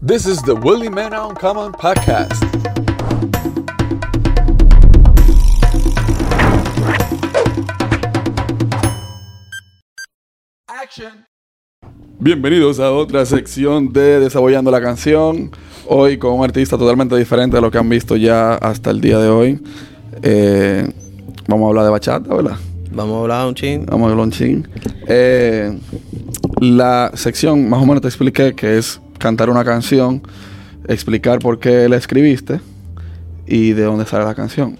This is the Willie Man Uncommon podcast. Action. Bienvenidos a otra sección de Desabollando la canción. Hoy con un artista totalmente diferente de lo que han visto ya hasta el día de hoy. Eh, vamos a hablar de bachata, ¿verdad? Vamos a hablar un ching. Vamos a hablar un ching. Eh, la sección, más o menos te expliqué que es cantar una canción, explicar por qué la escribiste y de dónde sale la canción.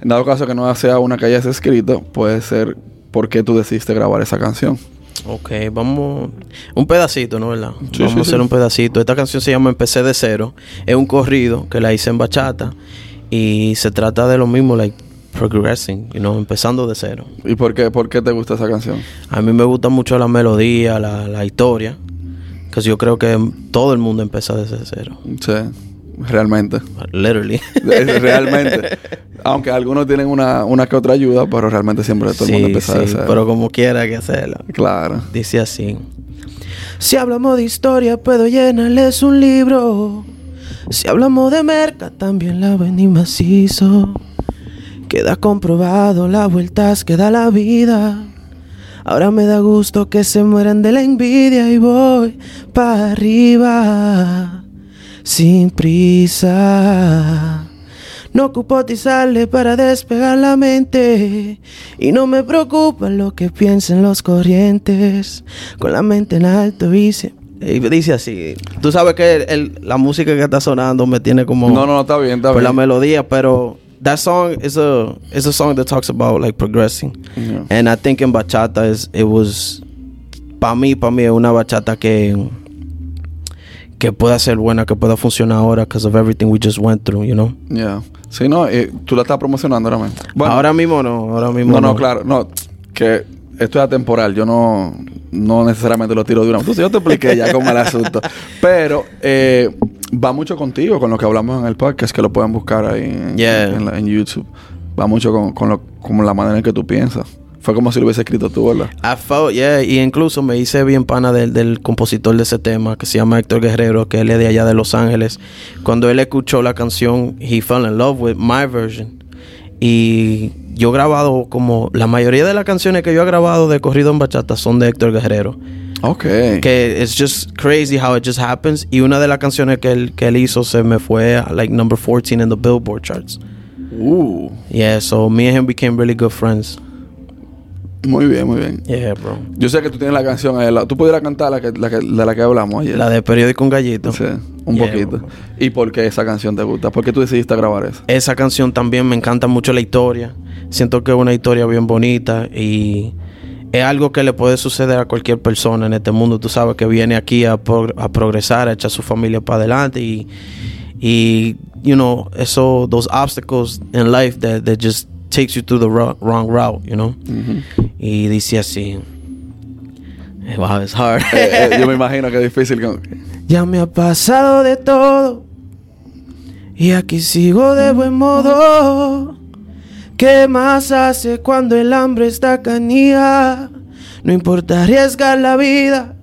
En dado caso que no sea una que hayas escrito, puede ser por qué tú decidiste grabar esa canción. Ok, vamos. Un pedacito, ¿no? ¿Verdad? Sí, vamos sí, a hacer sí. un pedacito. Esta canción se llama Empecé de cero. Es un corrido que la hice en bachata. Y se trata de lo mismo, like progressing, you know, empezando de cero. ¿Y por qué, por qué te gusta esa canción? A mí me gusta mucho la melodía, la, la historia. Que yo creo que todo el mundo empieza desde cero. Sí, realmente. Literally. Realmente. Aunque algunos tienen una, una que otra ayuda, pero realmente siempre todo el mundo Sí, empieza sí, cero. pero como quiera que hacerlo. Claro. Dice así. Si hablamos de historia, puedo llenarles un libro. Si hablamos de merca, también la vendí macizo. Queda comprobado las vueltas que da la vida. Ahora me da gusto que se mueran de la envidia y voy para arriba. Sin prisa. No ocupo tizarle para despegar la mente. Y no me preocupa lo que piensen los corrientes. Con la mente en alto dice. y dice así. Tú sabes que el- el- la música que está sonando me tiene como. No, no, está bien, está por la bien. melodía, pero. That song is a is a song that talks about like progressing, Yeah. and I think in bachata is it was para mí para mí una bachata que que pueda ser buena, que pueda funcionar ahora because of everything we just went through, you know. Yeah. Sí, no, eh, tú la estás promocionando ahora mismo. Bueno, ahora mismo no, ahora mismo no, no. no, claro, no, que esto es atemporal, yo no, no necesariamente lo tiro de una. Entonces yo te expliqué ya cómo el asunto. Pero eh, va mucho contigo con lo que hablamos en el podcast, que lo pueden buscar ahí en, Yeah. en la- en YouTube. Va mucho con, con, lo, con la manera en que tú piensas. Fue como si lo hubiese escrito tú, ¿verdad? I felt, yeah, y incluso me hice bien pana del, del compositor de ese tema que se llama Héctor Guerrero, que él es de allá de Los Ángeles. Cuando él escuchó la canción, he fell in love with my version. Y yo he grabado como la mayoría de las canciones que yo he grabado de corrido en bachata son de Héctor Guerrero. Ok. Que it's just crazy how it just happens. Y una de las canciones que él, que él hizo se me fue a like number 14 in the Billboard charts. Uh, Yeah, so me and him became really good friends. Muy bien, muy bien. Yeah, bro. Yo sé que tú tienes la canción ahí. Tú pudieras cantar la que, la que, de la que hablamos ayer. La de Periódico Un Gallito. Sí, un Yeah, poquito. bro. ¿Y por qué esa canción te gusta? ¿Por qué tú decidiste grabar eso? Esa canción también me encanta mucho la historia. Siento que es una historia bien bonita y es algo que le puede suceder a cualquier persona en este mundo. Tú sabes que viene aquí a, a progresar, a echar su familia para adelante y, y you know, eso, those obstacles in life that, that just takes you through the ro- wrong route, you know. Y dice así. Wow, it's hard. Eh, eh, yo me imagino que es difícil. con- Ya me ha pasado de todo y aquí sigo de buen modo. ¿Qué más hace cuando el hambre está canía? No importa arriesgar la vida.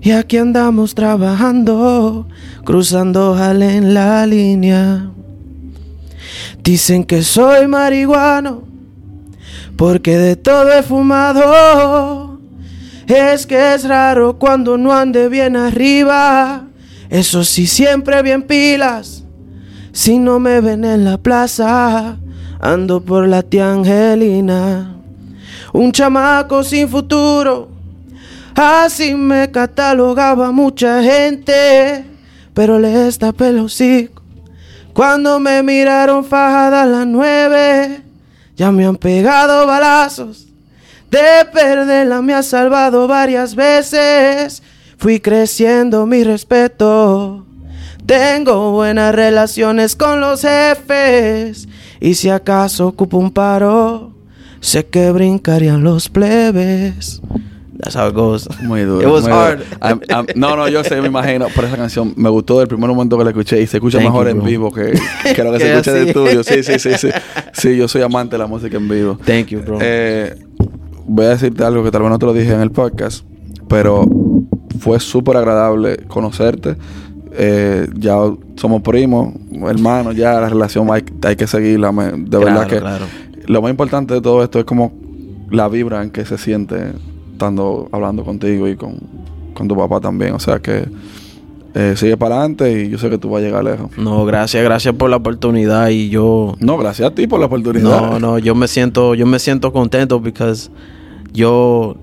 Y aquí andamos trabajando, cruzando jale en la línea. Dicen que soy marihuano, porque de todo he fumado. Es que es raro cuando no ande bien arriba. Eso sí, siempre bien pilas. Si no me ven en la plaza, ando por la tía Angelina. Un chamaco sin futuro. Así me catalogaba mucha gente. Pero le destapé el hocico. Cuando me miraron fajada a las nueve, ya me han pegado balazos. De perderla me ha salvado varias veces. Fui creciendo mi respeto. Tengo buenas relaciones con los jefes. Y si acaso ocupo un paro, sé que brincarían los plebes. That's how it goes. Muy duro. It was muy hard. duro. No, no, yo sé, me imagino. Por esa canción me gustó del primer momento que la escuché y se escucha Thank mejor you, en vivo que, que lo que se escucha en estudio. Sí, sí, sí, sí. Sí, yo soy amante de la música en vivo. Thank you, bro. Eh, voy a decirte algo que tal vez no te lo dije en el podcast, pero fue súper agradable conocerte. eh, ya somos primos, hermanos, ya la relación hay, hay que seguirla. de verdad que claro. lo más importante de todo esto es como la vibra en que se siente estando hablando contigo y con, con tu papá también. O sea que eh, sigue para adelante y yo sé que tú vas a llegar lejos. No, gracias, gracias por la oportunidad y yo No, gracias a ti por la oportunidad. No, no, yo me siento, yo me siento contento because yo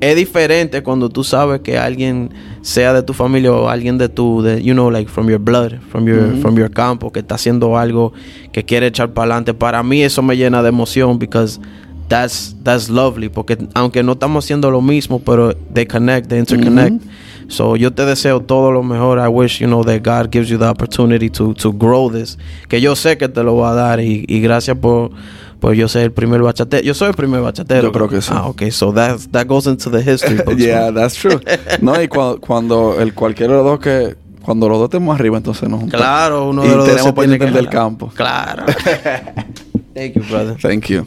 es diferente cuando tú sabes que alguien sea de tu familia o alguien de tu, de, you know, like from your blood, from your, from your campo, que está haciendo algo que quiere echar para adelante. Para mí eso me llena de emoción because that's that's lovely, porque aunque no estamos haciendo lo mismo, pero they connect, they interconnect. So yo te deseo todo lo mejor. I wish you know that God gives you the opportunity to to grow this. Que yo sé que te lo va a dar y, y gracias por por yo ser el primer bachatero. Yo soy el primer bachatero. Yo creo que sí. Ah, okay. So that that goes into the history. books, yeah, man. that's true. no, y cuando, cuando el cualquiera de los dos que cuando los dos estemos arriba, entonces nos juntamos. Claro, uno de los dos se tiene que del campo. Claro. Thank you, brother. Thank you.